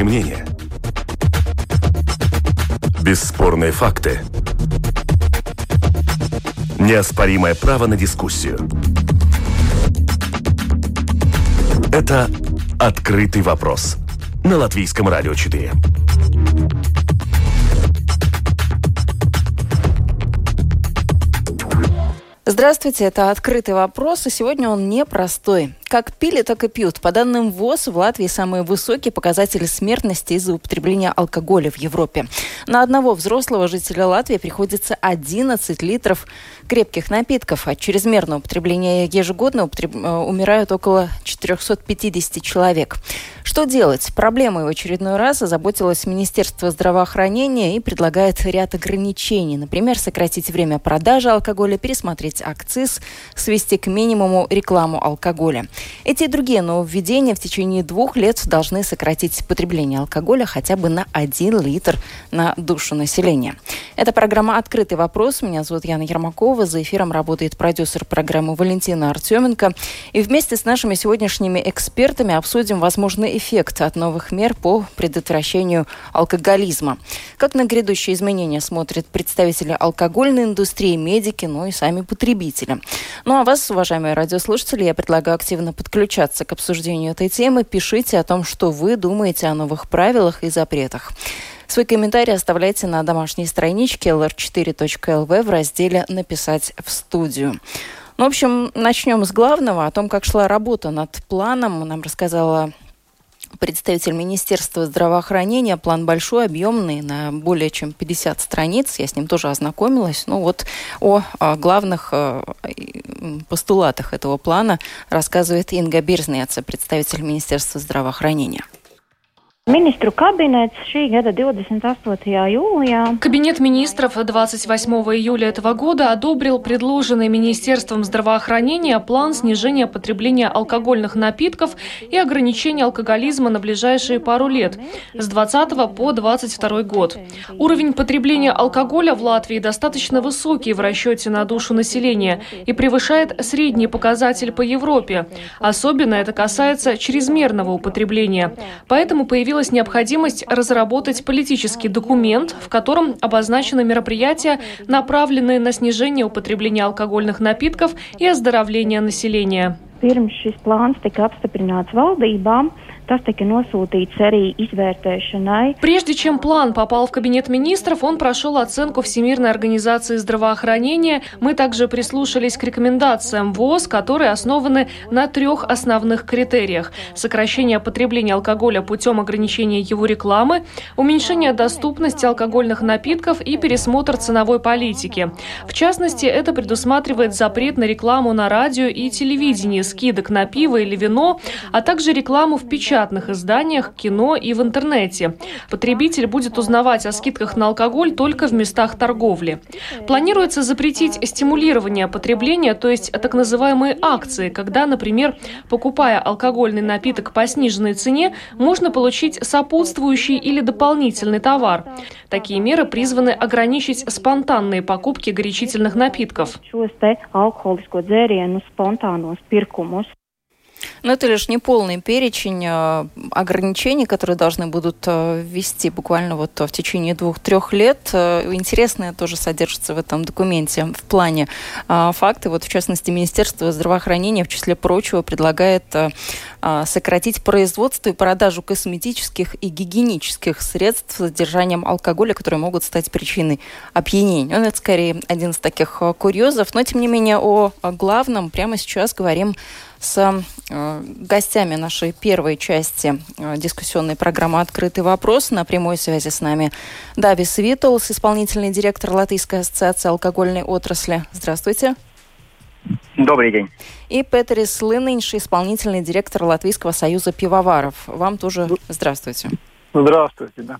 Экспертные мнения. Бесспорные факты. Неоспоримое право на дискуссию. Это «Открытый вопрос» на Латвийском радио 4. Здравствуйте, это «Открытый вопрос», и сегодня он непростой. Как пили, так и пьют. По данным ВОЗ, в Латвии самые высокие показатели смертности из-за употребления алкоголя в Европе. На одного взрослого жителя Латвии приходится 11 литров крепких напитков. От чрезмерного употребления ежегодно употреб... Э, умирают около 450 человек. Что делать? Проблемой в очередной раз озаботилось Министерство здравоохранения и предлагает ряд ограничений. Например, сократить время продажи алкоголя, пересмотреть акциз, свести к минимуму рекламу алкоголя. Эти и другие нововведения в течение двух лет должны сократить потребление алкоголя хотя бы на 1 литр на душу населения. Это программа «Открытый вопрос». Меня зовут Яна Ермакова. За эфиром работает продюсер программы Валентина Артеменко. И вместе с нашими сегодняшними экспертами обсудим возможный эффект от новых мер по предотвращению алкоголизма. Как на грядущие изменения смотрят представители алкогольной индустрии, медики, ну и сами потребители. Ну а вас, уважаемые радиослушатели, я предлагаю активно активно подключаться к обсуждению этой темы. Пишите о том, что вы думаете о новых правилах и запретах. Свой комментарий оставляйте на домашней страничке lr4.lv в разделе «Написать в студию». Ну, в общем, начнем с главного, о том, как шла работа над планом. Нам рассказала представитель Министерства здравоохранения. План большой, объемный, на более чем 50 страниц. Я с ним тоже ознакомилась. Ну вот о, о главных о, постулатах этого плана рассказывает Инга Бирзнеца, представитель Министерства здравоохранения. Министру кабинets šī gada 28. jūlijā. Кабинет министров 28 июля этого года одобрил предложенный Министерством здравоохранения план снижения потребления алкогольных напитков и ограничения алкоголизма на ближайшие пару лет с 20 по 22 год. Уровень потребления алкоголя в Латвии достаточно высокий в расчете на душу населения и превышает средний показатель по Европе. Особенно это касается чрезмерного употребления. Поэтому появилась появилась необходимость разработать политический документ, в котором обозначены мероприятия, направленные на снижение употребления алкогольных напитков и оздоровление населения. Pirms šis plāns tika apstiprināts valdībām, Прежде чем план попал в кабинет министров, он прошел оценку Всемирной организации здравоохранения. Мы также прислушались к рекомендациям ВОЗ, которые основаны на трех основных критериях. Сокращение потребления алкоголя путем ограничения его рекламы, уменьшение доступности алкогольных напитков и пересмотр ценовой политики. В частности, это предусматривает запрет на рекламу на радио и телевидении, скидок на пиво или вино, а также рекламу в печати печатных изданиях, кино и в интернете. Потребитель будет узнавать о скидках на алкоголь только в местах торговли. Планируется запретить стимулирование потребления, то есть так называемые акции, когда, например, покупая алкогольный напиток по сниженной цене, можно получить сопутствующий или дополнительный товар. Такие меры призваны ограничить спонтанные покупки горячительных напитков. Но это лишь не полный перечень э, ограничений, которые должны будут э, ввести буквально вот в течение двух-трех лет. Э, интересное тоже содержится в этом документе в плане факты. Вот в частности Министерство здравоохранения в числе прочего предлагает сократить производство и продажу косметических и гигиенических средств с содержанием алкоголя, которые могут стать причиной опьянения. Ну, это скорее один из таких курьезов. Но, тем не менее, о главном прямо сейчас говорим с гостями нашей первой части дискуссионной программы «Открытый вопрос». На прямой связи с нами Давис Витолс, исполнительный директор Латвийской ассоциации алкогольной отрасли. Здравствуйте. Добрый день. И Петерис Лынинш, исполнительный директор Латвийского союза пивоваров. Вам тоже здравствуйте. Здравствуйте, да.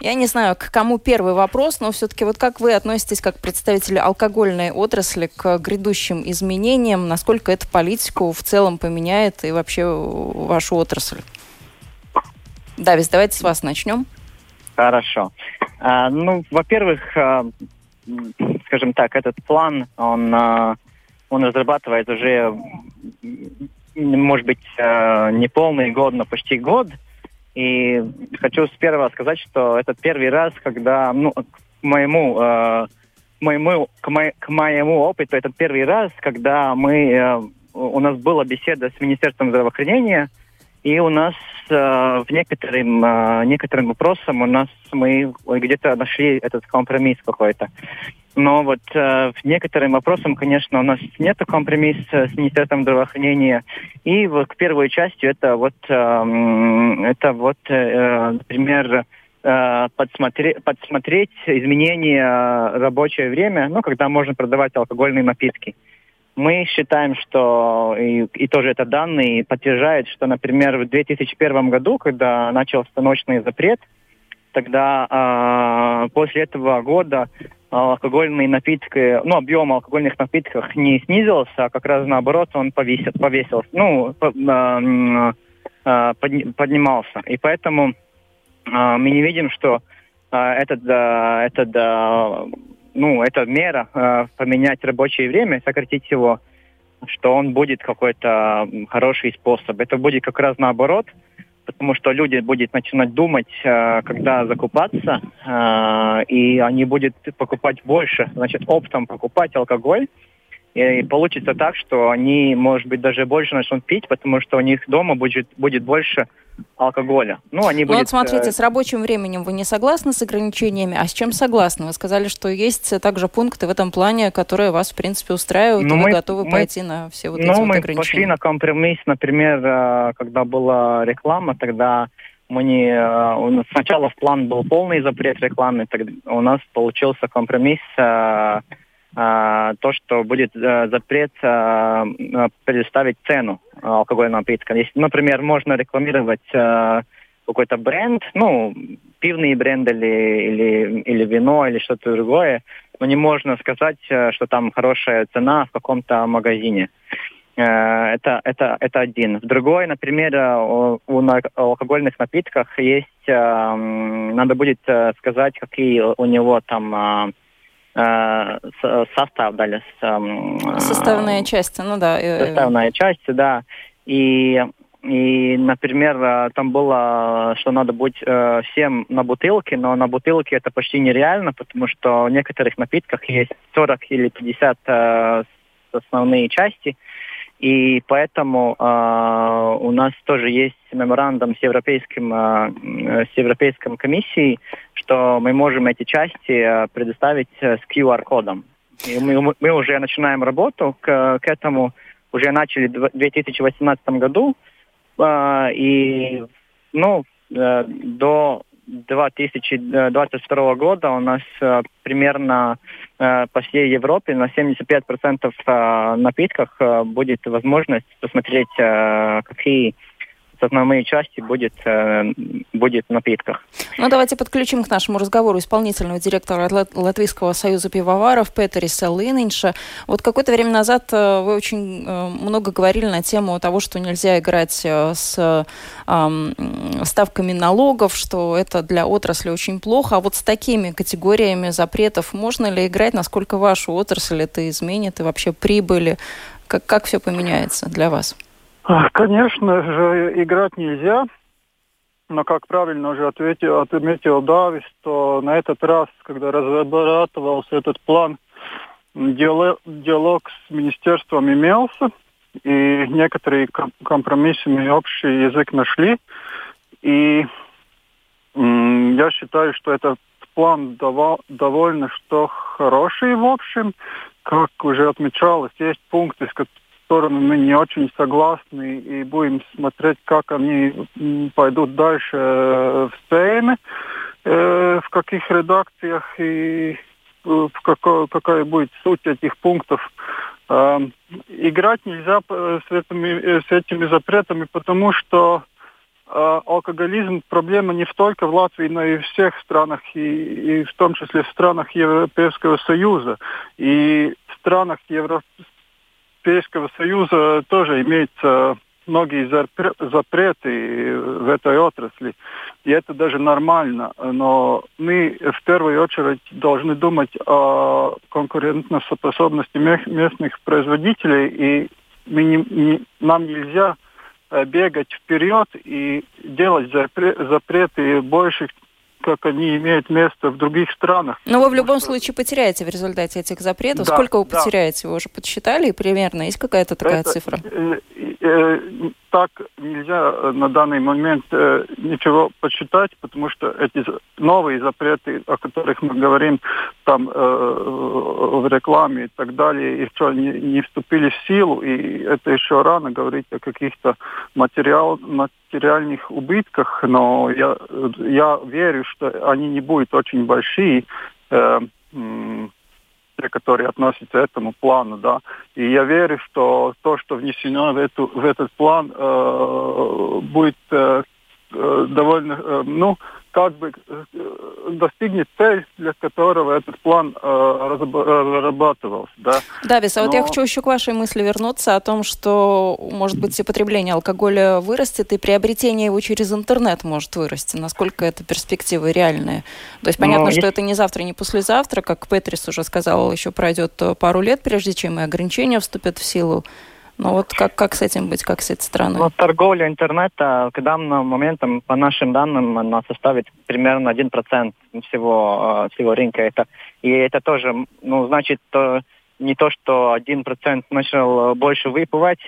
Я не знаю, к кому первый вопрос, но все-таки вот как вы относитесь, как представители алкогольной отрасли, к грядущим изменениям? Насколько это политику в целом поменяет и вообще вашу отрасль? Давис, давайте с вас начнем. Хорошо. А, ну, во-первых, а, скажем так, этот план, он, а, он разрабатывает уже, может быть, а, не полный год, но почти год – И хочу с первого сказать, что это первый раз, когда, ну, к моему, э, моему, к, мо, к моему опыту, это первый раз, когда мы, э, у нас была беседа с Министерством здравоохранения, и у нас э, в некоторым, э, некоторым вопросам у нас мы где-то нашли этот компромисс какой-то. Но вот э, некоторым вопросам, конечно, у нас нет компромисса с Министерством здравоохранения. И вот к первой части это вот, э, это вот, э, например, э, подсмотреть, подсмотреть изменения рабочее время, ну, когда можно продавать алкогольные напитки. Мы считаем, что, и, и тоже это данные подтверждают, что, например, в 2001 году, когда начался ночный запрет, тогда э, после этого года алкогольные напитки, ну, объем алкогольных напитков не снизился, а как раз наоборот он повесил, повесился, ну, э, э, поднимался. И поэтому мы не видим, что этот, этот ну, эта мера поменять рабочее время, сократить его, что он будет какой-то хороший способ. Это будет как раз наоборот, потому что люди будут начинать думать, э, когда закупаться, э, и они будут покупать больше, значит, оптом покупать алкоголь, и получится так, что они, может быть, даже больше начнут пить, потому что у них дома будет, будет больше алкоголя. Ну, они ну, будет, вот смотрите, э... с рабочим временем вы не согласны с ограничениями, а с чем согласны? Вы сказали, что есть также пункты в этом плане, которые вас, в принципе, устраивают, ну, и вы мы, готовы мы, пойти на все вот ну, эти вот ограничения. Ну, мы пошли на компромисс, например, э, когда была реклама, тогда мы не... Э, сначала в план был полный запрет рекламы, тогда у нас получился компромисс то, что будет а, запрет а, предоставить цену алкогольного напитка. Если, например, можно рекламировать какой-то бренд, ну, пивный бренд или, или, или вино, или что-то другое, но не можно сказать, что там хорошая цена в каком-то магазине. Это, это, это один. Другой, например, у, у алкогольных напитках есть, надо будет сказать, какие у него там Э, состав дали. Эм, Составная часть, ну да. Э, Составная часть, да. И, и, например, э, там было, что надо быть э, всем на бутылке, но на бутылке это почти нереально, потому что в некоторых напитках есть 40 или 50 э, основные части, и поэтому э, у нас тоже есть меморандум с Европейским, э, с Европейской комиссией, что мы можем эти части э, предоставить э, с QR-кодом. И мы, мы уже начинаем работу к, к этому, уже начали в 2018 году, э, и ну, э, до 2022 года у нас э, примерно э, по всей Европе на 75% э, напитках будет возможность посмотреть, какие основные части будет, э, будет в напитках. Ну, давайте подключим к нашему разговору исполнительного директора Латвийского союза пивоваров Петериса Лининша. Вот какое-то время назад э, вы очень э, много говорили на тему того, что нельзя играть с ставками налогов, что это для отрасли очень плохо. А вот с такими категориями запретов можно ли играть? Насколько вашу отрасль это изменит и вообще прибыли? Как, как все поменяется для вас? Конечно же, играть нельзя. Но, как правильно уже ответил, отметил Давис, то на этот раз, когда разрабатывался этот план, диалог, с министерством имелся, и некоторые компромиссы мы общий язык нашли. И я считаю, что этот план довольно что хороший в общем. Как уже отмечалось, есть пункты, стороны мы не очень согласны и будем смотреть, как они пойдут дальше э, в Сейме, э, в каких редакциях и э, в какой, какая будет суть этих пунктов. Э, играть нельзя с этими, с этими запретами, потому что э, алкоголизм проблема не только в Латвии, но и в всех странах, и, и в том числе в странах Европейского Союза. И в странах Евро, Европейского Союза тоже имеются многие запреты в этой отрасли. И это даже нормально. Но мы в первую очередь должны думать о конкурентоспособности местных производителей. И мы не, не, нам нельзя бегать вперед и делать запреты больше как они имеют место в других странах. Но вы в любом что... случае потеряете в результате этих запретов. Да, Сколько вы да. потеряете? Вы уже подсчитали примерно? Есть какая-то такая Это, цифра? Э, так нельзя э, на данный момент э, ничего подсчитать, потому что эти новые запреты, о которых мы говорим там в рекламе и так далее, еще не, не вступили в силу, и это еще рано говорить о каких-то материал, материальных убытках, но я, я верю, что они не будут очень большие. Те, которые относятся к этому плану, да. И я верю, что то, что внесено в, эту, в этот план, э, будет э, э довольно, э, ну, как бы э, достигнет цель, для которого этот план э, разрабатывался. Да, Давис, а Но... вот я хочу еще к вашей мысли вернуться о том, что, может быть, и потребление алкоголя вырастет, и приобретение его через интернет может вырасти. Насколько это перспективы реальные? То есть понятно, Но что это не завтра, не послезавтра, как Петрис уже сказал, еще пройдет пару лет, прежде чем и ограничения вступят в силу. Но вот как, как с этим быть, как с этой страной? Ну, торговля интернета к данному моменту, по нашим данным, она составит примерно 1% всего, э, всего рынка. Это, и это тоже, ну, значит, то, не то, что 1% начал больше выпивать,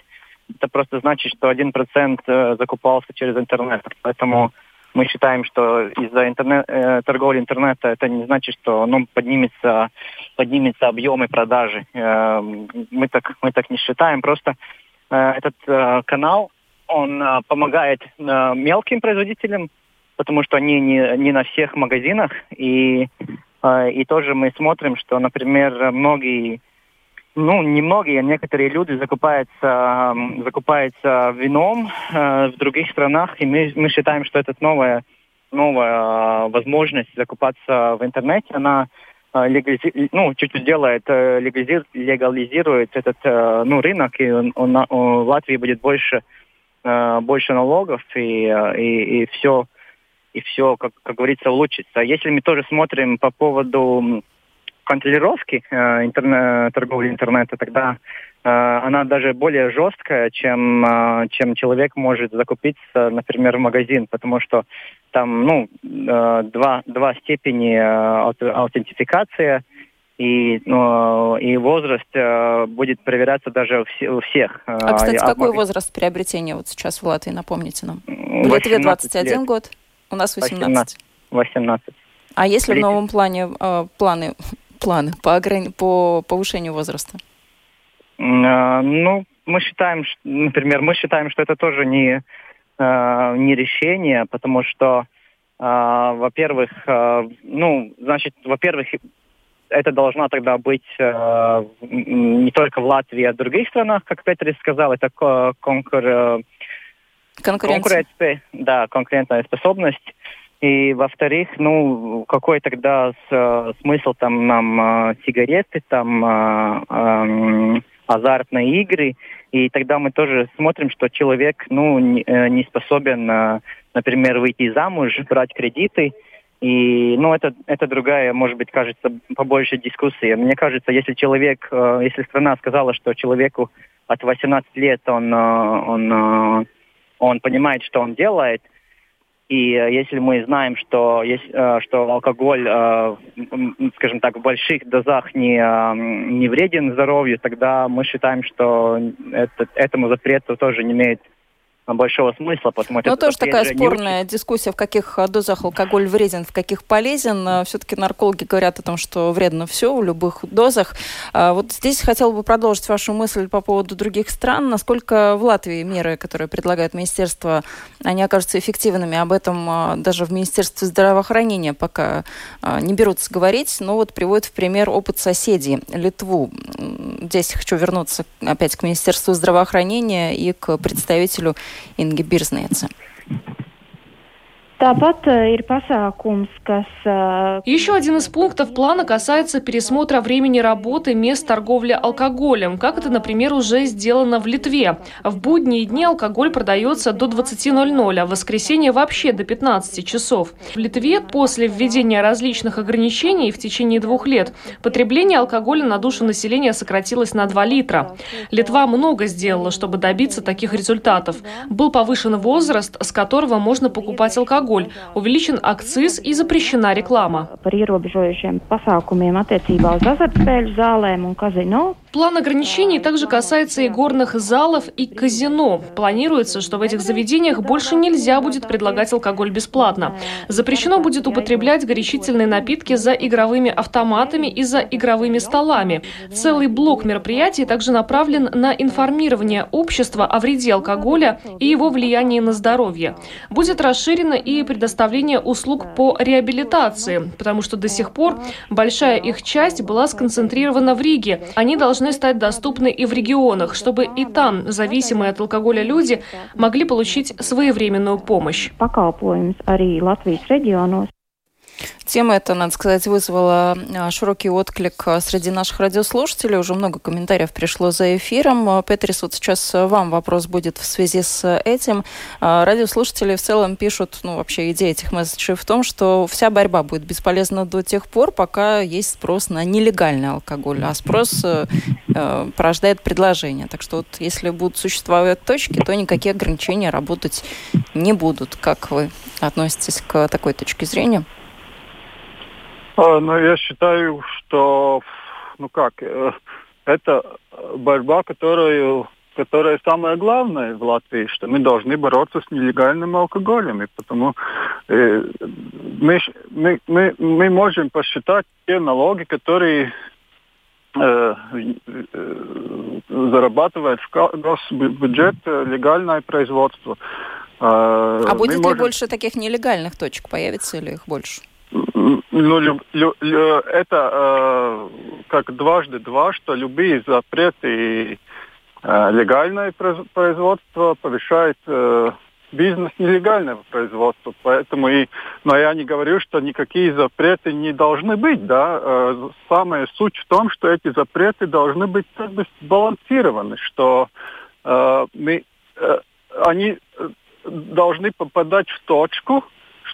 это просто значит, что 1% э, закупался через интернет. Поэтому мы считаем, что из-за интернет, э, торговли интернета это не значит, что ну, поднимется, поднимется объемы продажи. Э, мы, так, мы так не считаем. Просто э, этот э, канал, он э, помогает э, мелким производителям, потому что они не, не на всех магазинах. И, э, и тоже мы смотрим, что, например, многие ну, немногие, некоторые люди закупаются, закупаются вином э, в других странах, и мы, мы считаем, что это новая, новая возможность закупаться в интернете, она э, легализи... ну, чуть-чуть делает, э, легализи... легализирует этот э, ну, рынок, и он, он, он, в Латвии будет больше, э, больше налогов, и, э, и, и все, и все как, как говорится, улучшится. Если мы тоже смотрим по поводу контролировки э, интернет, торговли интернета, тогда э, она даже более жесткая, чем, э, чем человек может закупиться, например, в магазин, потому что там ну, э, два, два степени э, аутентификации, и, ну, и возраст э, будет проверяться даже у всех. А, кстати, а, какой возраст приобретения вот сейчас в Латвии, напомните нам? В Литве 21 лет. год, у нас 18. 18. 18. А если в новом плане э, планы планы по, ограни... по повышению возраста? А, ну, мы считаем, например, мы считаем, что это тоже не, а, не решение, потому что, а, во-первых, ну, значит, во-первых, это должна тогда быть не только в Латвии, а в других странах, как Петрис сказал, это конкур... Конкуренция. Да, конкурентная способность. И, во-вторых, ну, какой тогда с, смысл там нам э, сигареты, там э, э, азартные игры, и тогда мы тоже смотрим, что человек, ну, не, э, не способен, э, например, выйти замуж, брать кредиты, и, ну, это, это другая, может быть, кажется, побольше дискуссия. Мне кажется, если человек, э, если страна сказала, что человеку от 18 лет он, он, он понимает, что он делает – и э, если мы знаем, что, э, что алкоголь, э, скажем так, в больших дозах не, не вреден здоровью, тогда мы считаем, что это, этому запрету тоже не имеет большого смысла, потому что... Ну, тоже такая спорная очень... дискуссия, в каких э, дозах алкоголь вреден, в каких полезен. Э, Все-таки наркологи говорят о том, что вредно все в любых дозах. А вот здесь хотела бы продолжить вашу мысль по поводу других стран. Насколько в Латвии меры, которые предлагает министерство, они окажутся эффективными? Об этом э, даже в Министерстве здравоохранения пока не берутся говорить, но вот приводят в пример опыт соседей, Литву. Здесь хочу вернуться опять к Министерству здравоохранения и к представителю Инги Бирзнеца. Tāpat ir pasākums, kas... Еще один из пунктов плана касается пересмотра времени работы мест торговли алкоголем, как это, например, уже сделано в Литве. В будние дни алкоголь продается до 20.00, а в воскресенье вообще до 15 часов. В Литве после введения различных ограничений в течение двух лет потребление алкоголя на душу населения сократилось на 2 литра. Литва много сделала, чтобы добиться таких результатов. Был повышен возраст, с которого можно покупать алкоголь алкоголь, увеличен акциз и запрещена реклама. План ограничений также касается и горных залов и казино. Планируется, что в этих заведениях больше нельзя будет предлагать алкоголь бесплатно. Запрещено будет употреблять горячительные напитки за игровыми автоматами и за игровыми столами. Целый блок мероприятий также направлен на информирование общества о вреде алкоголя и его влиянии на здоровье. Будет расширено и предоставление услуг по реабилитации, потому что до сих пор большая их часть была сконцентрирована в Риге. Они должны стать доступны и в регионах, чтобы и там зависимые от алкоголя люди могли получить своевременную помощь. Тема эта, надо сказать, вызвала а, широкий отклик а, среди наших радиослушателей. Уже много комментариев пришло за эфиром. А, Петрис, вот сейчас вам вопрос будет в связи с этим. Радиослушатели в целом пишут, ну, вообще идея этих месседжей в том, что вся борьба будет бесполезна до тех пор, пока есть спрос на нелегальный алкоголь, а спрос э, порождает предложение. Так что вот если будут существовать точки, то никакие ограничения работать не будут. Как вы относитесь к такой точке зрения? А, ну, я считаю, что, ну как, э, это борьба, которую которая самое главное в Латвии, что мы должны бороться с нелегальным алкоголем. И потому э, мы, мы, мы, мы можем посчитать те налоги, которые э, э, зарабатывает в госбюджет легальное производство. А, а будет можем... ли больше таких нелегальных точек? Появится ли их больше? Ну, лю, лю, лю, это э, как дважды два, что любые запреты и э, легальное производство повышает э, бизнес нелегального производства. Поэтому и, но я не говорю, что никакие запреты не должны быть, да. Э, самая суть в том, что эти запреты должны быть как бы сбалансированы, что э, мы, э, они э, должны попадать в точку,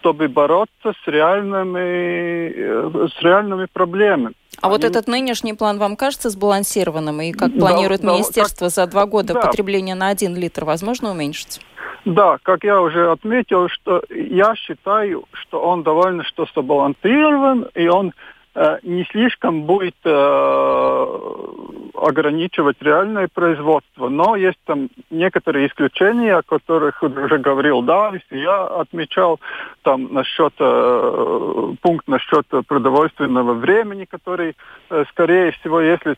чтобы бороться с реальными, э, с реальными проблемами. А Они... вот этот нынешний план вам кажется сбалансированным? И как планирует да, министерство, как... за два года да. потребление на один литр возможно уменьшить? Да, как я уже отметил, что я считаю, что он довольно что сбалансирован, и он не слишком будет э, ограничивать реальное производство. Но есть там некоторые исключения, о которых уже говорил Давис, я отмечал там насчет э, пункт насчет продовольственного времени, который, э, скорее всего, если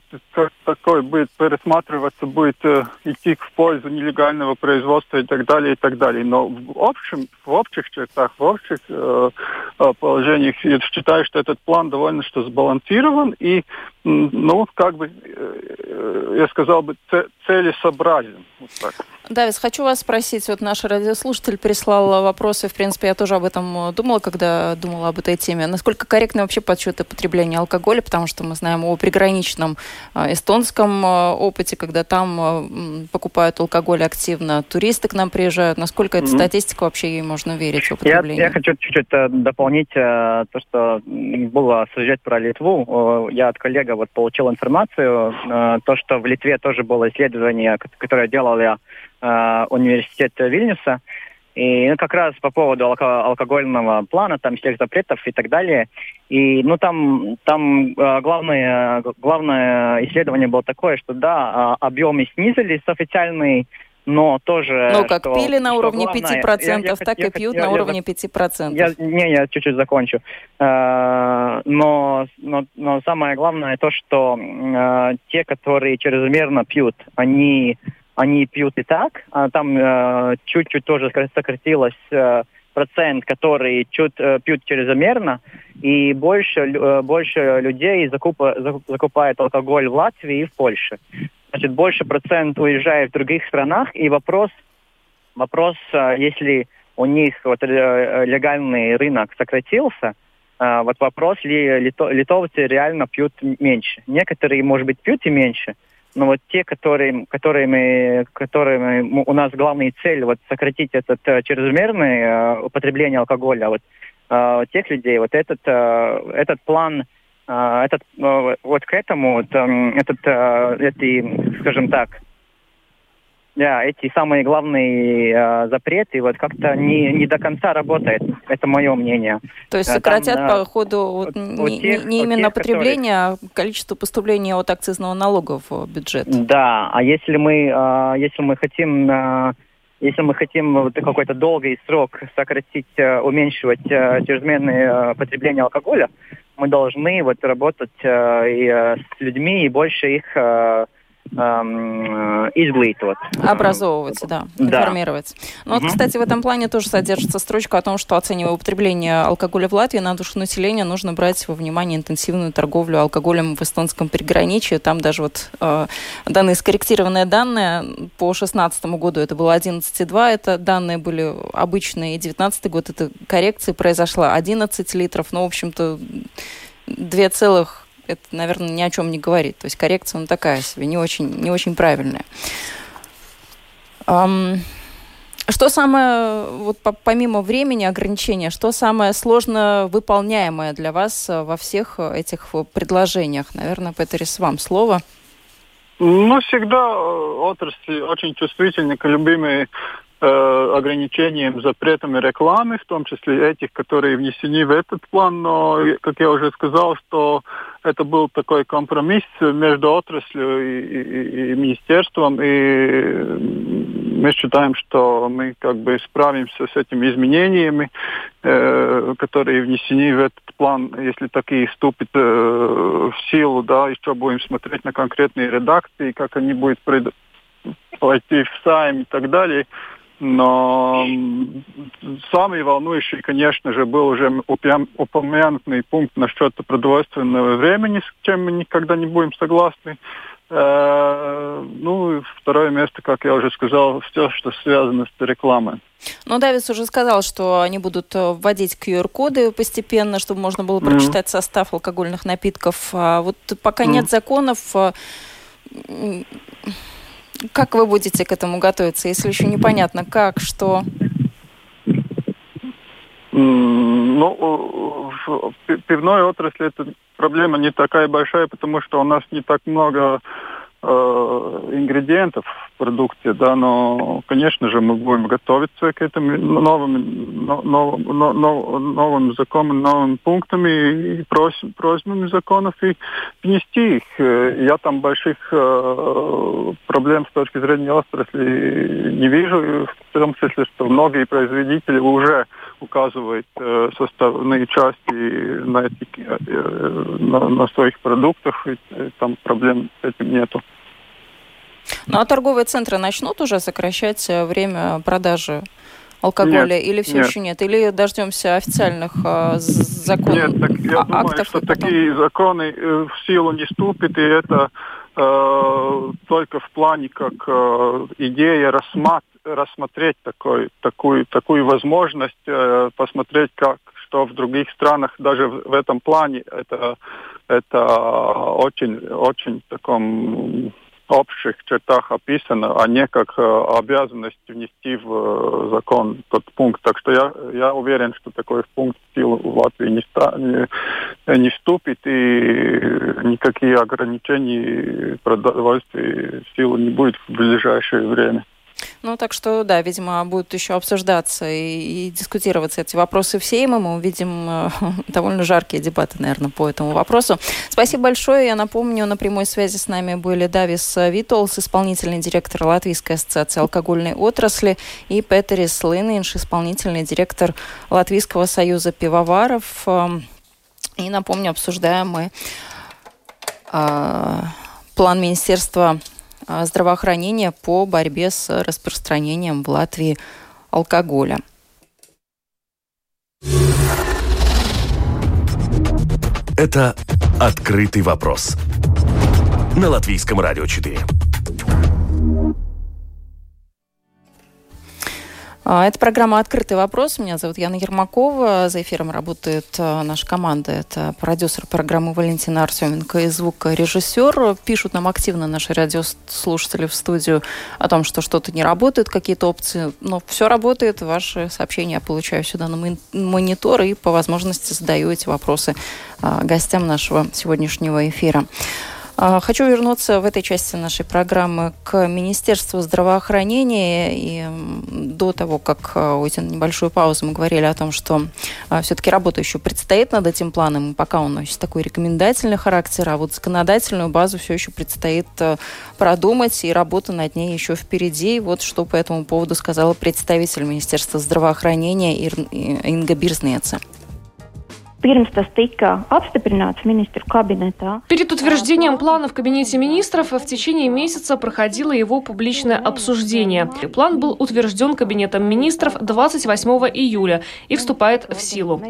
такой будет пересматриваться, будет э, идти в пользу нелегального производства и так далее, и так далее. Но в общем, в общих чертах, в общих э, э положениях я считаю, что этот план довольно что сбалансирован и, ну, как бы, э, я сказал бы, целесообразен. Вот так. Давис, хочу вас спросить, вот наш радиослушатель прислал вопросы, в принципе, я тоже об этом думала, когда думала об этой теме. Насколько корректны вообще подсчеты потребления алкоголя, потому что мы знаем о приграничном э, эстонском э, опыте, когда там покупают алкоголь активно, туристы к нам приезжают. Насколько эта статистика вообще ей можно верить в Я, я хочу чуть-чуть дополнить то, что было сюжет про Литву. Я от коллега вот получил информацию, то, что в Литве тоже было исследование, которое делали э, университет Вильнюса. И ну, как раз по поводу алко- алкогольного плана, там всех запретов и так далее. И ну там, там э, главное, главное исследование было такое, что да, э, объемы снизились официальные, но тоже... Ну, как что, пили на уровне главное, 5%, я, я, так я, и пьют я, на я, уровне 5%. Я, не, я чуть-чуть закончу. Э, но, но, но самое главное то, что э, те, которые чрезмерно пьют, они, они пьют и так. А там э, чуть-чуть тоже сократилось э, процент, который чуть, э, пьют чрезмерно, и больше, э, больше людей закупа, закупает алкоголь в Латвии и в Польше значит, больше процент уезжает в других странах. И вопрос, вопрос, а, если у них вот легальный рынок сократился, вот вопрос, ли литовцы реально пьют меньше. Некоторые, может быть, пьют и меньше, но вот те, которые, которые мы, которые мы, у нас главная цель вот сократить этот чрезмерное употребление алкоголя, вот тех людей, вот этот, этот план этот, э, вот к этому, вот, эм, этот, э, эти, скажем так, да, эти самые главные э, запреты вот как-то не, не до конца работает. Это мое мнение. То есть сократят Там, по ходу вот, не, тех, не именно тех, потребление, которых... а количество поступления от акцизного налога в бюджет. Да, а если мы, если мы хотим если мы хотим вот какой-то долгий срок сократить, уменьшивать чрезмерное потребление алкоголя, мы должны вот работать э, и, э, с людьми и больше их э, эм, изглитывать. Образовывать, да, да. информировать. Ну угу. вот, кстати, в этом плане тоже содержится строчка о том, что оценивая употребление алкоголя в Латвии на душу населения, нужно брать во внимание интенсивную торговлю алкоголем в эстонском приграничье. Там даже вот э, данные скорректированные данные по 2016 году это было 11,2, это данные были обычные, и 2019 год это коррекция произошла 11 литров, ну, в общем-то, 2 целых это, наверное, ни о чем не говорит. То есть коррекция, ну, такая себе, не очень, не очень правильная. Um, что самое, вот помимо времени ограничения, что самое сложно выполняемое для вас э, во всех этих предложениях? Наверное, Петерис, вам слово. Ну, всегда э, отрасль очень чувствительны к любимой Э, ограничением, запретами рекламы, в том числе этих, которые внесены в этот план. Но, как я уже сказал, что это был такой компромисс между отраслью и, и, и министерством, и мы считаем, что мы как бы справимся с этими изменениями, э, которые внесены в этот план, если такие вступят э, в силу, да, еще будем смотреть на конкретные редакции, как они будут пред... пойти в сайм и так далее. Но самый волнующий, конечно же, был уже упомянутый пункт насчет продовольственного времени, с чем мы никогда не будем согласны. Э, ну, второе место, как я уже сказал, все, что связано с рекламой. Ну, Давис уже сказал, что они будут э, вводить QR-коды постепенно, чтобы можно было прочитать mm-hmm. состав алкогольных напитков. А вот пока mm-hmm. нет законов, э, как вы будете к этому готовиться, если еще непонятно, как, что? Ну, в пивной отрасли эта проблема не такая большая, потому что у нас не так много э, ингредиентов продукте, да, но, конечно же, мы будем готовиться к этим новым, нов, нов, нов, новым законам, новым пунктам и, и просим, законов и внести их. Я там больших э, проблем с точки зрения отрасли не вижу, в том смысле, что многие производители уже указывают э, составные части на, этих, э, на, на своих продуктах, и там проблем с этим нету. Ну а торговые центры начнут уже сокращать э, время продажи алкоголя нет, или все нет. еще нет? Или дождемся официальных э, законов? Нет, так я а, думаю, актов что потом... такие законы э, в силу не вступят, и это э, только в плане как э, идея рассмат, рассмотреть такой, такую, такую возможность, э, посмотреть, как что в других странах даже в, в этом плане это, это очень, очень таком общих чертах описано, а не как э, обязанность внести в э, закон тот пункт. Так что я, я уверен, что такой пункт в силу в Латвии не, ста, не, не вступит и никакие ограничения продовольствия в силу не будет в ближайшее время. Ну, так что, да, видимо, будут еще обсуждаться и, и дискутироваться эти вопросы в Сейме. Мы увидим э, довольно жаркие дебаты, наверное, по этому вопросу. Спасибо большое. Я напомню, на прямой связи с нами были Давис Витолс, исполнительный директор Латвийской ассоциации алкогольной отрасли, и Петерис Лининш, исполнительный директор Латвийского союза пивоваров. Эм, и напомню, обсуждаем мы э, план Министерства здравоохранения по борьбе с распространением в Латвии алкоголя. Это «Открытый вопрос» на Латвийском радио 4. Это программа «Открытый вопрос». Меня зовут Яна Ермакова. За эфиром работает а, наша команда. Это продюсер программы Валентина Артеменко и звукорежиссер. Пишут нам активно наши радиослушатели в студию о том, что что-то не работает, какие-то опции. Но все работает. Ваши сообщения я получаю сюда на монитор и по возможности задаю эти вопросы а, гостям нашего сегодняшнего эфира. А, хочу вернуться в этой части нашей программы к Министерству здравоохранения. И до того, как а, уйти на небольшую паузу, мы говорили о том, что а, все-таки работа еще предстоит над этим планом, пока он носит такой рекомендательный характер, а вот законодательную базу все еще предстоит продумать, и работа над ней еще впереди. Вот что по этому поводу сказала представитель Министерства здравоохранения Инга Бирзнеца. Перед утверждением плана в Кабинете министров в течение месяца проходило его публичное обсуждение. План был утвержден Кабинетом министров 28 июля и вступает в силу.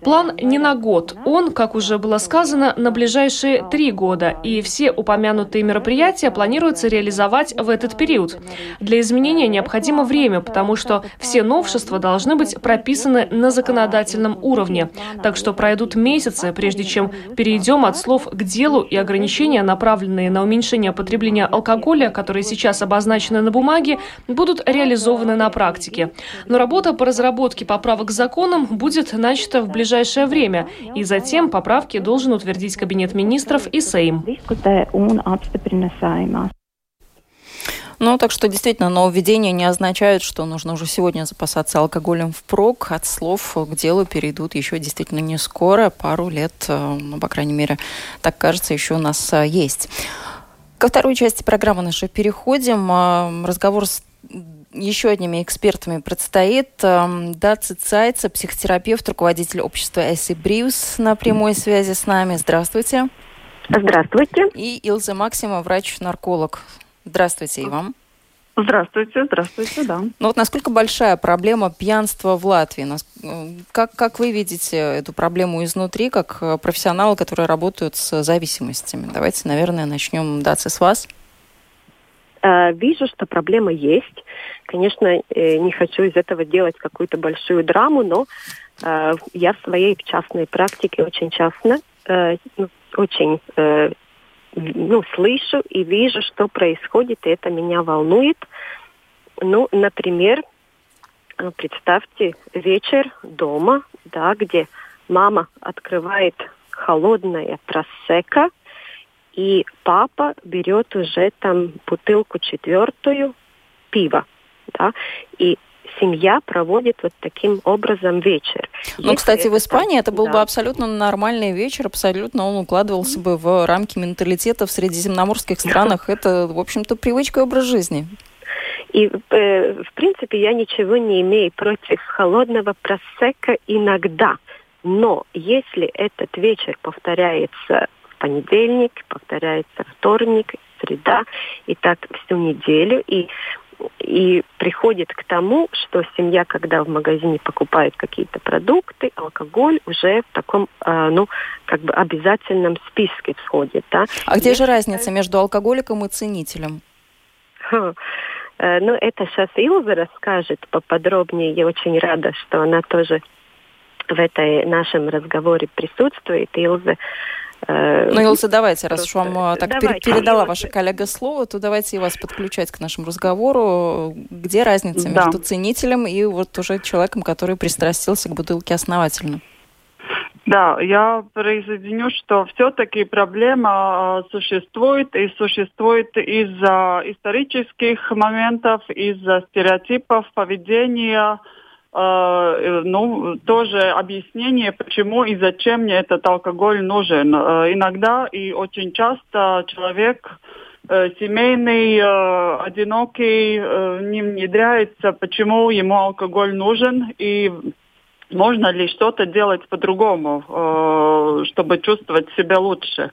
План не на год. Он, как уже было сказано, на ближайшие три года. И все упомянутые мероприятия планируется реализовать в этот период. Для изменения необходимо время, потому что все новшества должны быть прописаны на законодательном уровне. Так что пройдут месяцы, прежде чем перейдем от слов к делу и ограничения, направленные на уменьшение потребления алкоголя, которые сейчас обозначены на бумаге, будут реализованы на практике. Но работа по разработке поправок к законам будет начата в ближайшее время, и затем поправки должен утвердить Кабинет министров и Сейм. Ну, так что действительно нововведения не означают, что нужно уже сегодня запасаться алкоголем впрок. От слов к делу перейдут еще действительно не скоро, пару лет, э, ну, по крайней мере, так кажется, еще у нас э, есть. Ко второй части программы нашей переходим. Э, разговор с еще одними экспертами предстоит. Даци Цайца, психотерапевт, руководитель общества Эсси Бриус на прямой связи с нами. Здравствуйте. Здравствуйте. И Илза Максима, врач-нарколог. Здравствуйте и вам. Здравствуйте, здравствуйте, да. Ну вот насколько большая проблема пьянства в Латвии? Как, как вы видите эту проблему изнутри, как э, профессионалы, которые работают с зависимостями? Давайте, наверное, начнем, Даци, с вас. Э, вижу, что проблема есть. Конечно, э, не хочу из этого делать какую-то большую драму, но я в своей частной практике очень часто, ну, очень ну, слышу и вижу, что происходит, и это меня волнует. Ну, например, э, представьте вечер дома, да, где мама открывает холодное просека, и папа берет уже там бутылку четвертую пива, да, и семья проводит вот таким образом вечер. Ну, Если кстати, в Испании так, это был да. бы абсолютно нормальный вечер, абсолютно он укладывался бы в рамки менталитета в средиземноморских странах. Это, в общем-то, привычка и образ жизни. И, э, в принципе, я ничего не имею против холодного просека иногда. Но если этот вечер повторяется в понедельник, повторяется вторник, среда, и так всю неделю, и и приходит к тому, что семья, когда в магазине покупает какие-то продукты, алкоголь уже в таком, э, ну, как бы обязательном списке входит. Да? А где Я же разница между алкоголиком и ценителем? Ха. Э, ну, это сейчас Илза расскажет поподробнее. Я очень рада, что она тоже в этой нашем разговоре присутствует. Илза ну, Илса, давайте, раз уж вам э, так давайте. передала ваша коллега слово, то давайте и вас подключать к нашему разговору. Где разница да. между ценителем и вот уже человеком, который пристрастился к бутылке основательно? Да, я присоединю, что все-таки проблема э, существует и существует из-за исторических моментов, из-за стереотипов поведения, Э, ну, тоже объяснение, почему и зачем мне этот алкоголь нужен. Э, иногда и очень часто человек э, семейный, одинокий, не внедряется, почему ему алкоголь нужен и можно ли что-то делать по-другому, чтобы чувствовать себя лучше.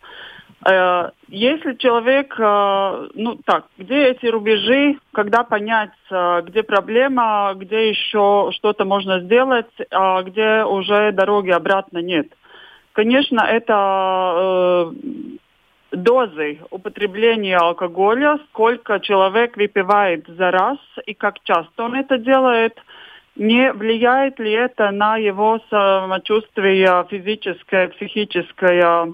Э, если человек, э, ну так, где эти рубежи, когда понять, э, где проблема, где еще что-то можно сделать, а где уже дороги обратно нет. Конечно, это дозы употребления алкоголя, сколько человек выпивает за раз и как часто он это делает – не влияет ли это на его самочувствие физическое, психическое,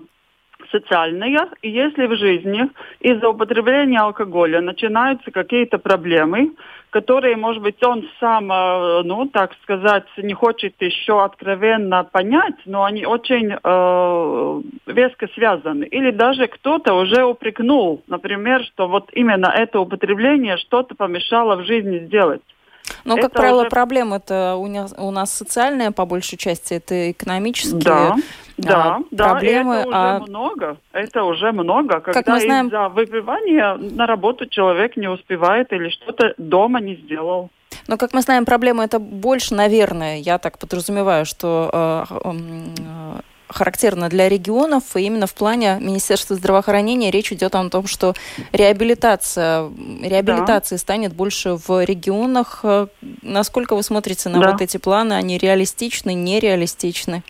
социальное. И если в жизни из-за употребления алкоголя начинаются какие-то проблемы, которые, может быть, он сам, э, ну, так сказать, не хочет еще откровенно понять, но они очень э, веско связаны. Или даже кто-то уже упрекнул, например, что вот именно это употребление что-то помешало в жизни сделать. Но, ну, как правило, уже... проблема это у нас, у нас социальная, по большей части, это экономические да, а, да, проблемы. Да, это уже а... много. Это уже много. Когда как мы знаем... из-за выпивания на работу человек не успевает или что-то дома не сделал. Но, как мы знаем, проблема это больше, наверное, я так подразумеваю, что э, э, характерно для регионов, и именно в плане Министерства здравоохранения речь идет о том, что реабилитация, реабилитация да. станет больше в регионах. Насколько вы смотрите на да. вот эти планы? Они реалистичны, нереалистичны?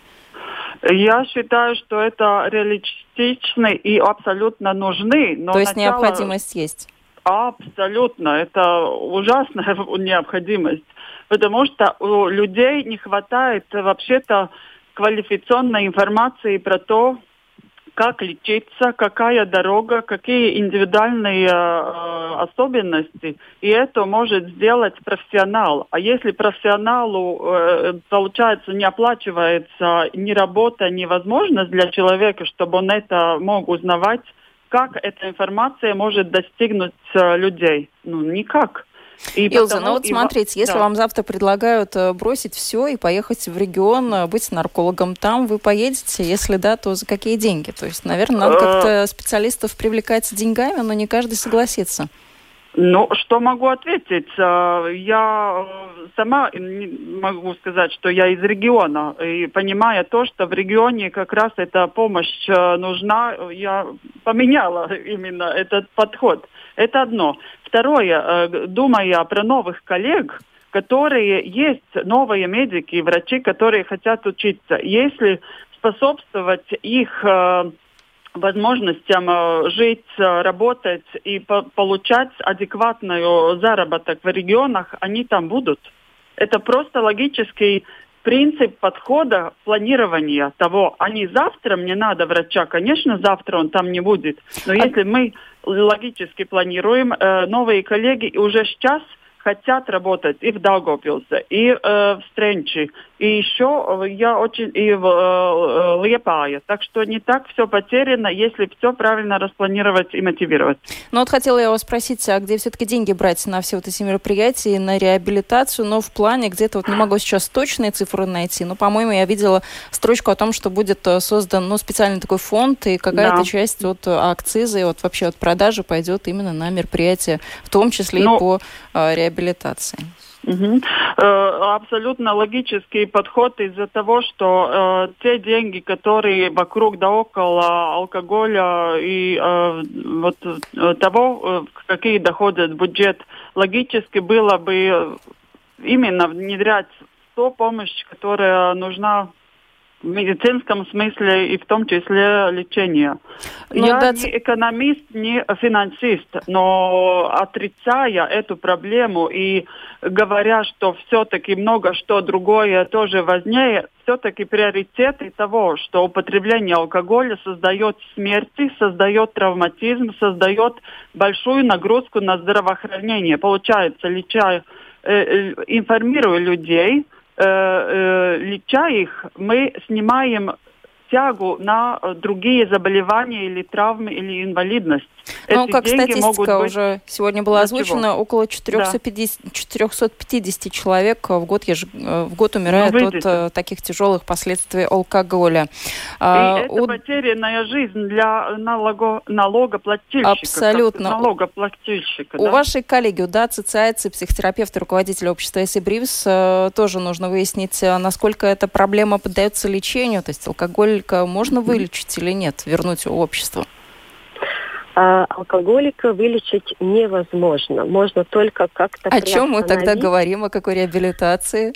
Я считаю, что это реалистичны и абсолютно нужны. Но То есть начало... необходимость есть? Абсолютно. Это ужасная необходимость. Потому что у людей не хватает вообще-то квалификационной информации про то, как лечиться, какая дорога, какие индивидуальные э, особенности. И это может сделать профессионал. А если профессионалу, э, получается, не оплачивается ни работа, ни возможность для человека, чтобы он это мог узнавать, как эта информация может достигнуть э, людей? Ну, никак. И Илза, потому, ну вот смотрите, если да. вам завтра предлагают э, бросить все и поехать в регион, э, быть наркологом там, вы поедете? Если да, то за какие деньги? То есть, наверное, надо как-то специалистов привлекать деньгами, но не каждый согласится. Ну, что могу ответить? Э, я сама могу сказать, что я из региона. И понимая то, что в регионе как раз эта помощь нужна, я поменяла именно этот подход. Это одно. Второе, э, думая про новых коллег, которые есть новые медики, врачи, которые хотят учиться. Если способствовать их э, возможностям э, жить, работать и получать адекватный заработок в регионах, они там будут. Это просто логический принцип подхода планирования того, а не завтра мне надо врача, конечно, завтра он там не будет. Но а... если мы логически планируем, э, новые коллеги уже сейчас хотят работать и в Даугавпилсе, и э, в Стренчи, и еще э, я очень и в э, э, Лепае. Так что не так все потеряно, если все правильно распланировать и мотивировать. Ну вот хотела я вас спросить, а где все-таки деньги брать на все вот эти мероприятия, на реабилитацию, но в плане где-то вот не могу сейчас точные цифры найти, но, по-моему, я видела строчку о том, что будет э, создан ну, специальный такой фонд, и какая-то да. часть от акцизы, вот вообще от продажи пойдет именно на мероприятия, в том числе ну, и по э, реабилитации. Угу. Абсолютно логический подход из-за того, что э, те деньги, которые вокруг да около алкоголя и э, вот э, того, э, какие доходы в бюджет, логически было бы именно внедрять ту помощь, которая нужна в медицинском смысле и в том числе лечение. Ну Я да... не экономист, не финансист, но отрицая эту проблему и говоря, что все-таки много что другое тоже важнее, все-таки приоритеты того, что употребление алкоголя создает смерти, создает травматизм, создает большую нагрузку на здравоохранение. Получается, леча, э, э, информируя людей, Э, э, леча их, мы снимаем тягу на э, другие заболевания или травмы или инвалидность. Ну, Эти как статистика уже сегодня была озвучена, около 450, да. 450 человек в год, еж... в год умирают ну, от uh, таких тяжелых последствий алкоголя. И а, это у... потерянная жизнь для налого... налогоплательщика. Абсолютно. Налогоплательщика, у да? вашей коллеги, да, ассоциации, психотерапевт и руководитель общества Эсси Бривс, тоже нужно выяснить, насколько эта проблема поддается лечению, то есть алкоголика можно вылечить или нет, вернуть в общество? а алкоголика вылечить невозможно. Можно только как-то О чем мы тогда говорим? О какой реабилитации?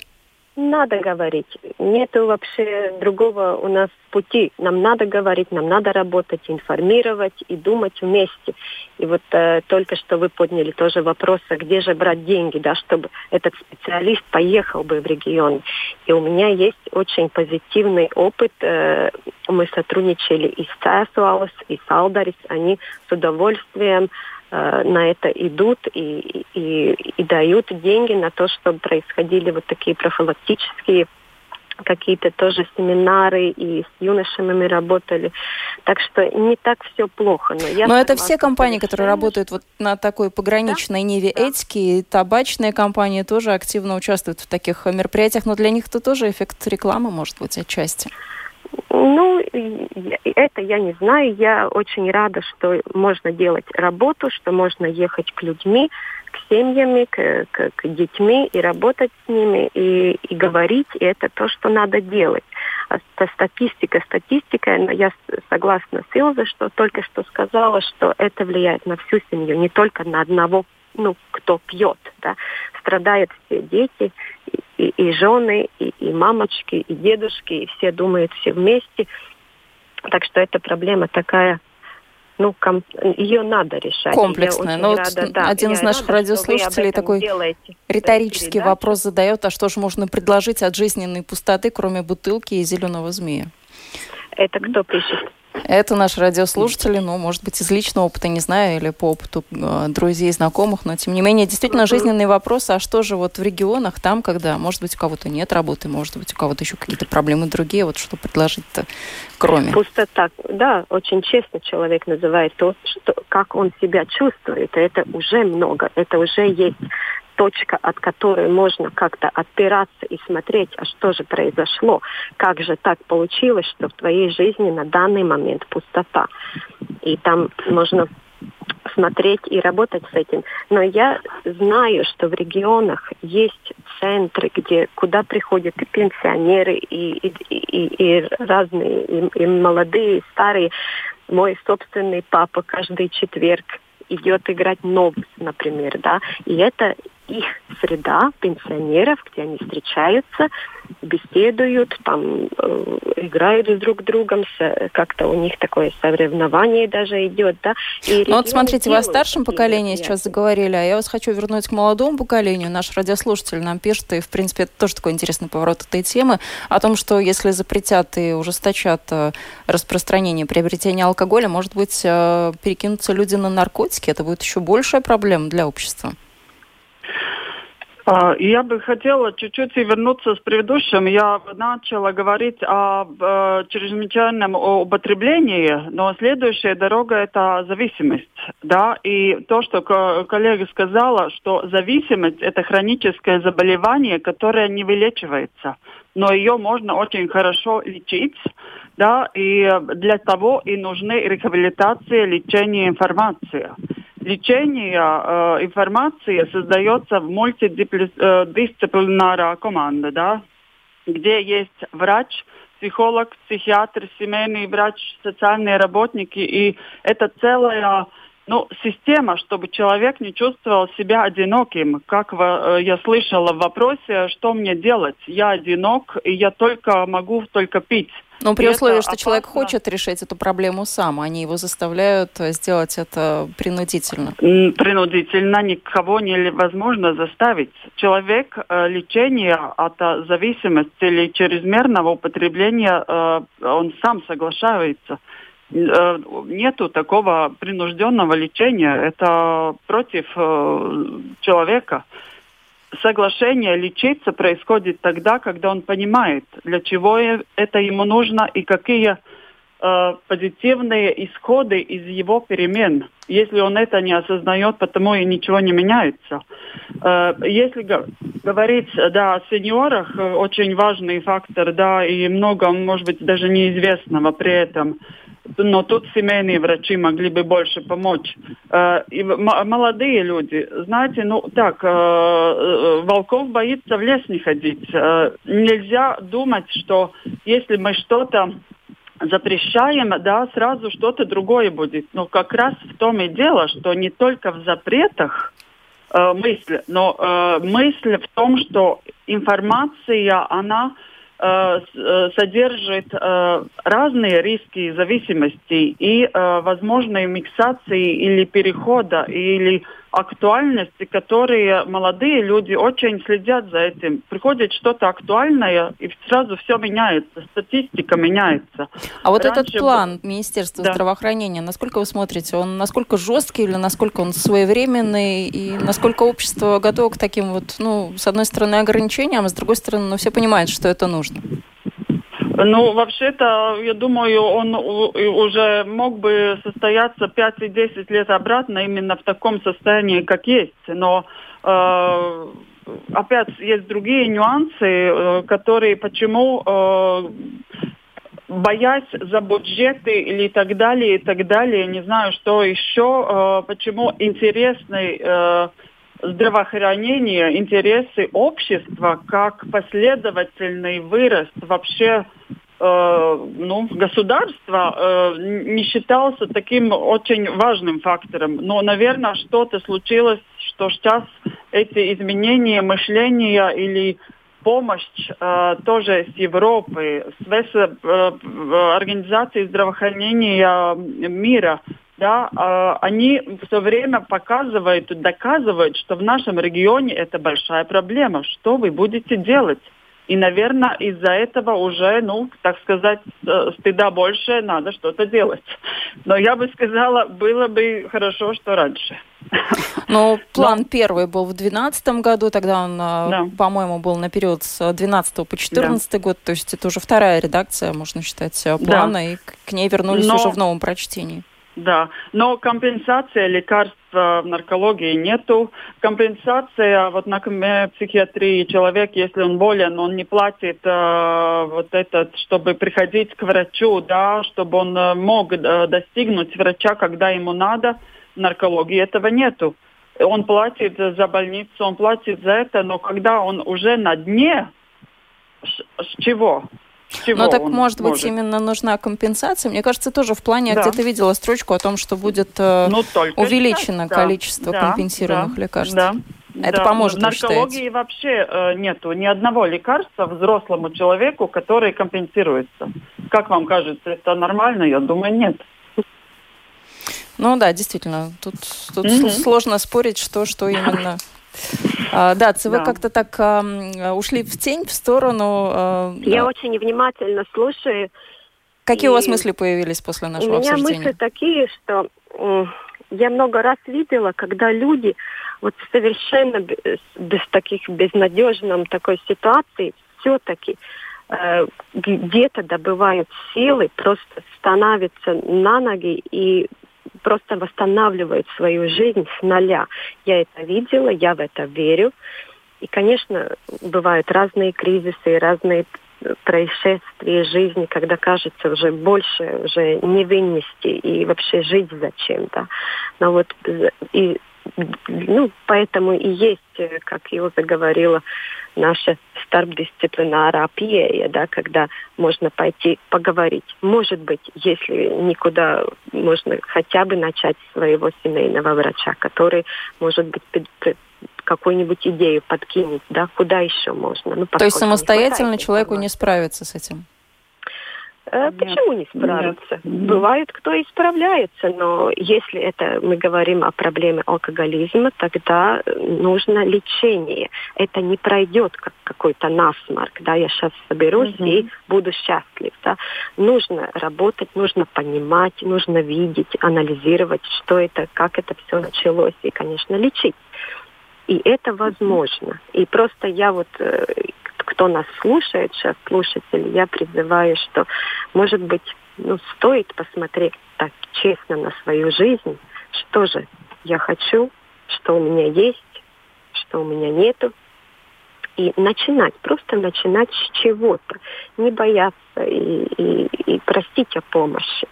Надо говорить. Нет вообще другого у нас пути. Нам надо говорить, нам надо работать, информировать и думать вместе. И вот э, только что вы подняли тоже вопрос, а где же брать деньги, да, чтобы этот специалист поехал бы в регион. И у меня есть очень позитивный опыт. Э, мы сотрудничали и с ЦАСУАУС, и с Алдарис. Они с удовольствием э, на это идут и, и, и дают деньги на то, чтобы происходили вот такие профилактические какие-то тоже семинары, и с юношами мы работали. Так что не так все плохо. Но, я но это все компании, которые работают вот на такой пограничной да? ниве да. этики, и табачные компании тоже активно участвуют в таких мероприятиях, но для них это тоже эффект рекламы может быть отчасти. Ну, это я не знаю. Я очень рада, что можно делать работу, что можно ехать к людьми, к семьями, к, к, к детьми и работать с ними, и, и говорить, и это то, что надо делать. А статистика, статистика, я согласна с Илзой, что только что сказала, что это влияет на всю семью, не только на одного, ну, кто пьет, да. Страдают все дети, и, и, жены, и, и мамочки, и дедушки, и все думают все вместе. Так что эта проблема такая ну, ком- ее надо решать. Комплексная. Но ну, рада, вот да, один из наших рада, радиослушателей такой делаете, риторический вопрос задает, а что же можно предложить от жизненной пустоты, кроме бутылки и зеленого змея? Это кто пишет? Это наши радиослушатели, ну, может быть, из личного опыта, не знаю, или по опыту э, друзей, знакомых, но, тем не менее, действительно жизненный вопрос, а что же вот в регионах, там, когда, может быть, у кого-то нет работы, может быть, у кого-то еще какие-то проблемы другие, вот что предложить-то, кроме? Пустота, да, очень честно человек называет то, что, как он себя чувствует, это уже много, это уже есть точка, от которой можно как-то отпираться и смотреть, а что же произошло, как же так получилось, что в твоей жизни на данный момент пустота. И там можно смотреть и работать с этим. Но я знаю, что в регионах есть центры, где куда приходят и пенсионеры, и, и, и, и разные, и, и молодые, и старые. Мой собственный папа каждый четверг идет играть новость, например, да, и это их среда пенсионеров, где они встречаются, беседуют, там э, играют с друг другом, как-то у них такое соревнование даже идет, да. И ну вот смотрите, вы о старшем поколении сейчас заговорили, а я вас хочу вернуть к молодому поколению. Наш радиослушатель нам пишет, и в принципе это тоже такой интересный поворот этой темы, о том, что если запретят и ужесточат э, распространение, приобретение алкоголя, может быть, э, перекинутся люди на наркотики, это будет еще большая проблема для общества. А, я бы хотела чуть-чуть вернуться с предыдущим. Я начала говорить о, о чрезвычайном употреблении, но следующая дорога – это зависимость. Да? И то, что коллега сказала, что зависимость – это хроническое заболевание, которое не вылечивается, но ее можно очень хорошо лечить. Да? И для того и нужны реабилитация, лечение, информация лечение э, информации создается в мультидисциплинарная команда, да, где есть врач, психолог, психиатр, семейный врач, социальные работники, и это целая ну, система, чтобы человек не чувствовал себя одиноким. Как э, я слышала в вопросе, что мне делать? Я одинок, и я только могу только пить. Ну, при условии, что опасно. человек хочет решить эту проблему сам, они его заставляют э, сделать это принудительно. Принудительно никого невозможно заставить. Человек э, лечение от э, зависимости или чрезмерного употребления, он сам соглашается. Нету такого принужденного лечения. Это против человека. Соглашение лечиться происходит тогда, когда он понимает, для чего это ему нужно и какие э, позитивные исходы из его перемен. Если он это не осознает, потому и ничего не меняется. Э, если говорить да, о сеньорах, э, очень важный фактор, да, и много, может быть, даже неизвестного при этом но тут семейные врачи могли бы больше помочь. Э, и молодые люди, знаете, ну так, э, э, волков боится в лес не ходить. Нельзя думать, что если мы что-то запрещаем, да, сразу что-то другое будет. Но как раз в том и дело, что не только в запретах мысль, но мысль в том, что информация, она содержит э, разные риски зависимости и возможной миксации или перехода, или актуальности, которые молодые люди очень следят за этим. Приходит что-то актуальное, и сразу все меняется, статистика меняется. А вот Раньше этот план был... Министерства да. здравоохранения, насколько вы смотрите, он насколько жесткий или насколько он своевременный, и насколько общество готово к таким вот, ну, с одной стороны, ограничениям, а с другой стороны, ну, все понимают, что это нужно? Ну, вообще-то, я думаю, он уже мог бы состояться 5 и 10 лет обратно именно в таком состоянии, как есть. Но э, опять есть другие нюансы, э, которые почему э, боясь за бюджеты или так далее, и так далее, не знаю, что еще, э, почему интересный э, здравоохранение, интересы общества как последовательный вырост вообще ну, государства э, не считался таким очень важным фактором. Но, наверное, что-то случилось, что сейчас эти изменения мышления или помощь э, тоже с Европы, с э, Организацией здравоохранения мира – да, э, они все время показывают, доказывают, что в нашем регионе это большая проблема. Что вы будете делать? И, наверное, из-за этого уже, ну, так сказать, стыда больше, надо что-то делать. Но я бы сказала, было бы хорошо, что раньше. Ну, план Но... первый был в 2012 году, тогда он, э, да. по-моему, был на период с 2012 по 2014 да. год, то есть это уже вторая редакция, можно считать, э, плана, да. и к ней вернулись Но... уже в новом прочтении. Да, но компенсация лекарств в наркологии нету. Компенсация вот на психиатрии человек, если он болен, он не платит э, вот этот, чтобы приходить к врачу, да, чтобы он э, мог э, достигнуть врача, когда ему надо. В наркологии этого нету. Он платит за больницу, он платит за это, но когда он уже на дне, с чего? Чего Ну так, может быть, может? именно нужна компенсация? Мне кажется, тоже в плане, да. где-то видела строчку о том, что будет э, ну, увеличено сейчас, количество да, компенсируемых да, лекарств. Да. Это да. поможет, В наркологии вообще э, нету ни одного лекарства взрослому человеку, который компенсируется. Как вам кажется, это нормально? Я думаю, нет. Ну да, действительно, тут, тут mm-hmm. сложно спорить, что, что именно а, да, вы да. как-то так а, ушли в тень, в сторону. А, Я очень внимательно слушаю. Какие у вас мысли появились после нашего обсуждения? У меня мысли такие, что я много раз видела, когда люди вот совершенно без, без таких безнадежном такой ситуации все-таки э, где-то добывают силы, просто становятся на ноги и просто восстанавливает свою жизнь с нуля. Я это видела, я в это верю. И, конечно, бывают разные кризисы, разные происшествия жизни, когда кажется уже больше уже не вынести и вообще жить зачем-то. Но вот и ну, поэтому и есть, э, как я уже говорила, наша старбдисциплинара пieeja, да, когда можно пойти поговорить. Может быть, если никуда, можно хотя бы начать своего семейного врача, который, может быть, какую-нибудь идею подкинет, да, куда еще можно. Ну, То есть самостоятельно человеку не справиться с этим? Э, почему не справиться? Нет. Бывает, кто и справляется, но если это мы говорим о проблеме алкоголизма, тогда нужно лечение. Это не пройдет как какой-то насморк, да, я сейчас соберусь угу. и буду счастлив, да. Нужно работать, нужно понимать, нужно видеть, анализировать, что это, как это все началось, и, конечно, лечить. И это возможно. И просто я вот э, кто нас слушает сейчас, слушатели, я призываю, что, может быть, ну, стоит посмотреть так честно на свою жизнь, что же я хочу, что у меня есть, что у меня нету, и начинать, просто начинать с чего-то, не бояться и, и, и просить о помощи.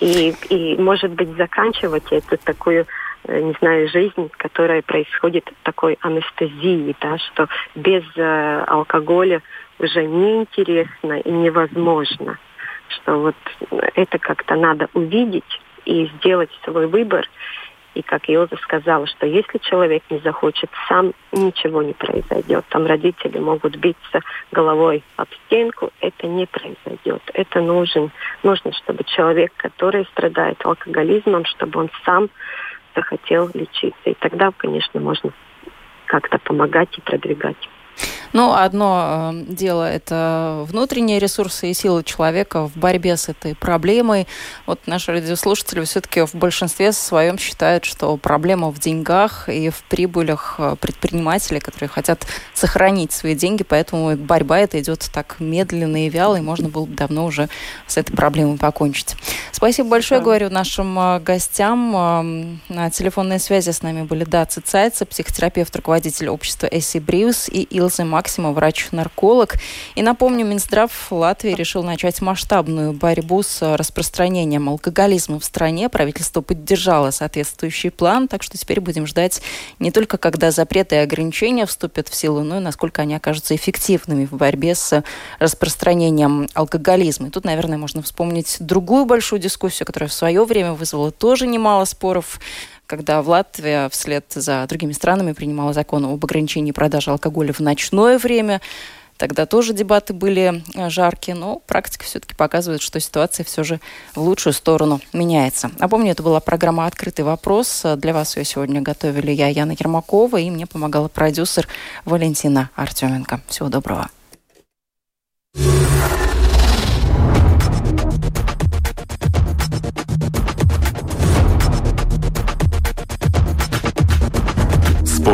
И, и, может быть, заканчивать эту такую не знаю, жизнь, которая происходит такой анестезии, да, что без э, алкоголя уже неинтересно и невозможно. Что вот это как-то надо увидеть и сделать свой выбор И как Илза сказала, что если человек не захочет сам, ничего не произойдет. Там родители могут биться головой об стенку, это не произойдет. Это нужен, нужно, чтобы человек, который страдает алкоголизмом, чтобы он сам захотел лечиться. И тогда, конечно, можно как-то помогать и продвигать. Ну, одно э, дело – это внутренние ресурсы и силы человека в борьбе с этой проблемой. Вот наши радиослушатели все-таки в большинстве своем считают, что проблема в деньгах и в прибылях э, предпринимателей, которые хотят сохранить свои деньги, поэтому борьба эта идет так медленно и вяло, и можно было бы давно уже с этой проблемой покончить. Спасибо большое, да. говорю нашим э, гостям. На телефонной связи с нами были Даци Цайца, психотерапевт, руководитель общества Эсси Бриус и Илза Максима, врач-нарколог. И напомню, Минздрав Латвии решил начать масштабную борьбу с распространением алкоголизма в стране. Правительство поддержало соответствующий план, так что теперь будем ждать не только когда запреты и ограничения вступят в силу, но и насколько они окажутся эффективными в борьбе с распространением алкоголизма. И тут, наверное, можно вспомнить другую большую дискуссию, которая в свое время вызвала тоже немало споров когда в Латвии вслед за другими странами принимала закон об ограничении продажи алкоголя в ночное время. Тогда тоже дебаты были э, жаркие, но практика все-таки показывает, что ситуация все же в лучшую сторону меняется. Напомню, это была программа «Открытый вопрос». Для вас ее сегодня готовили я, Яна Ермакова, и мне помогала продюсер Валентина Артеменко. Всего доброго.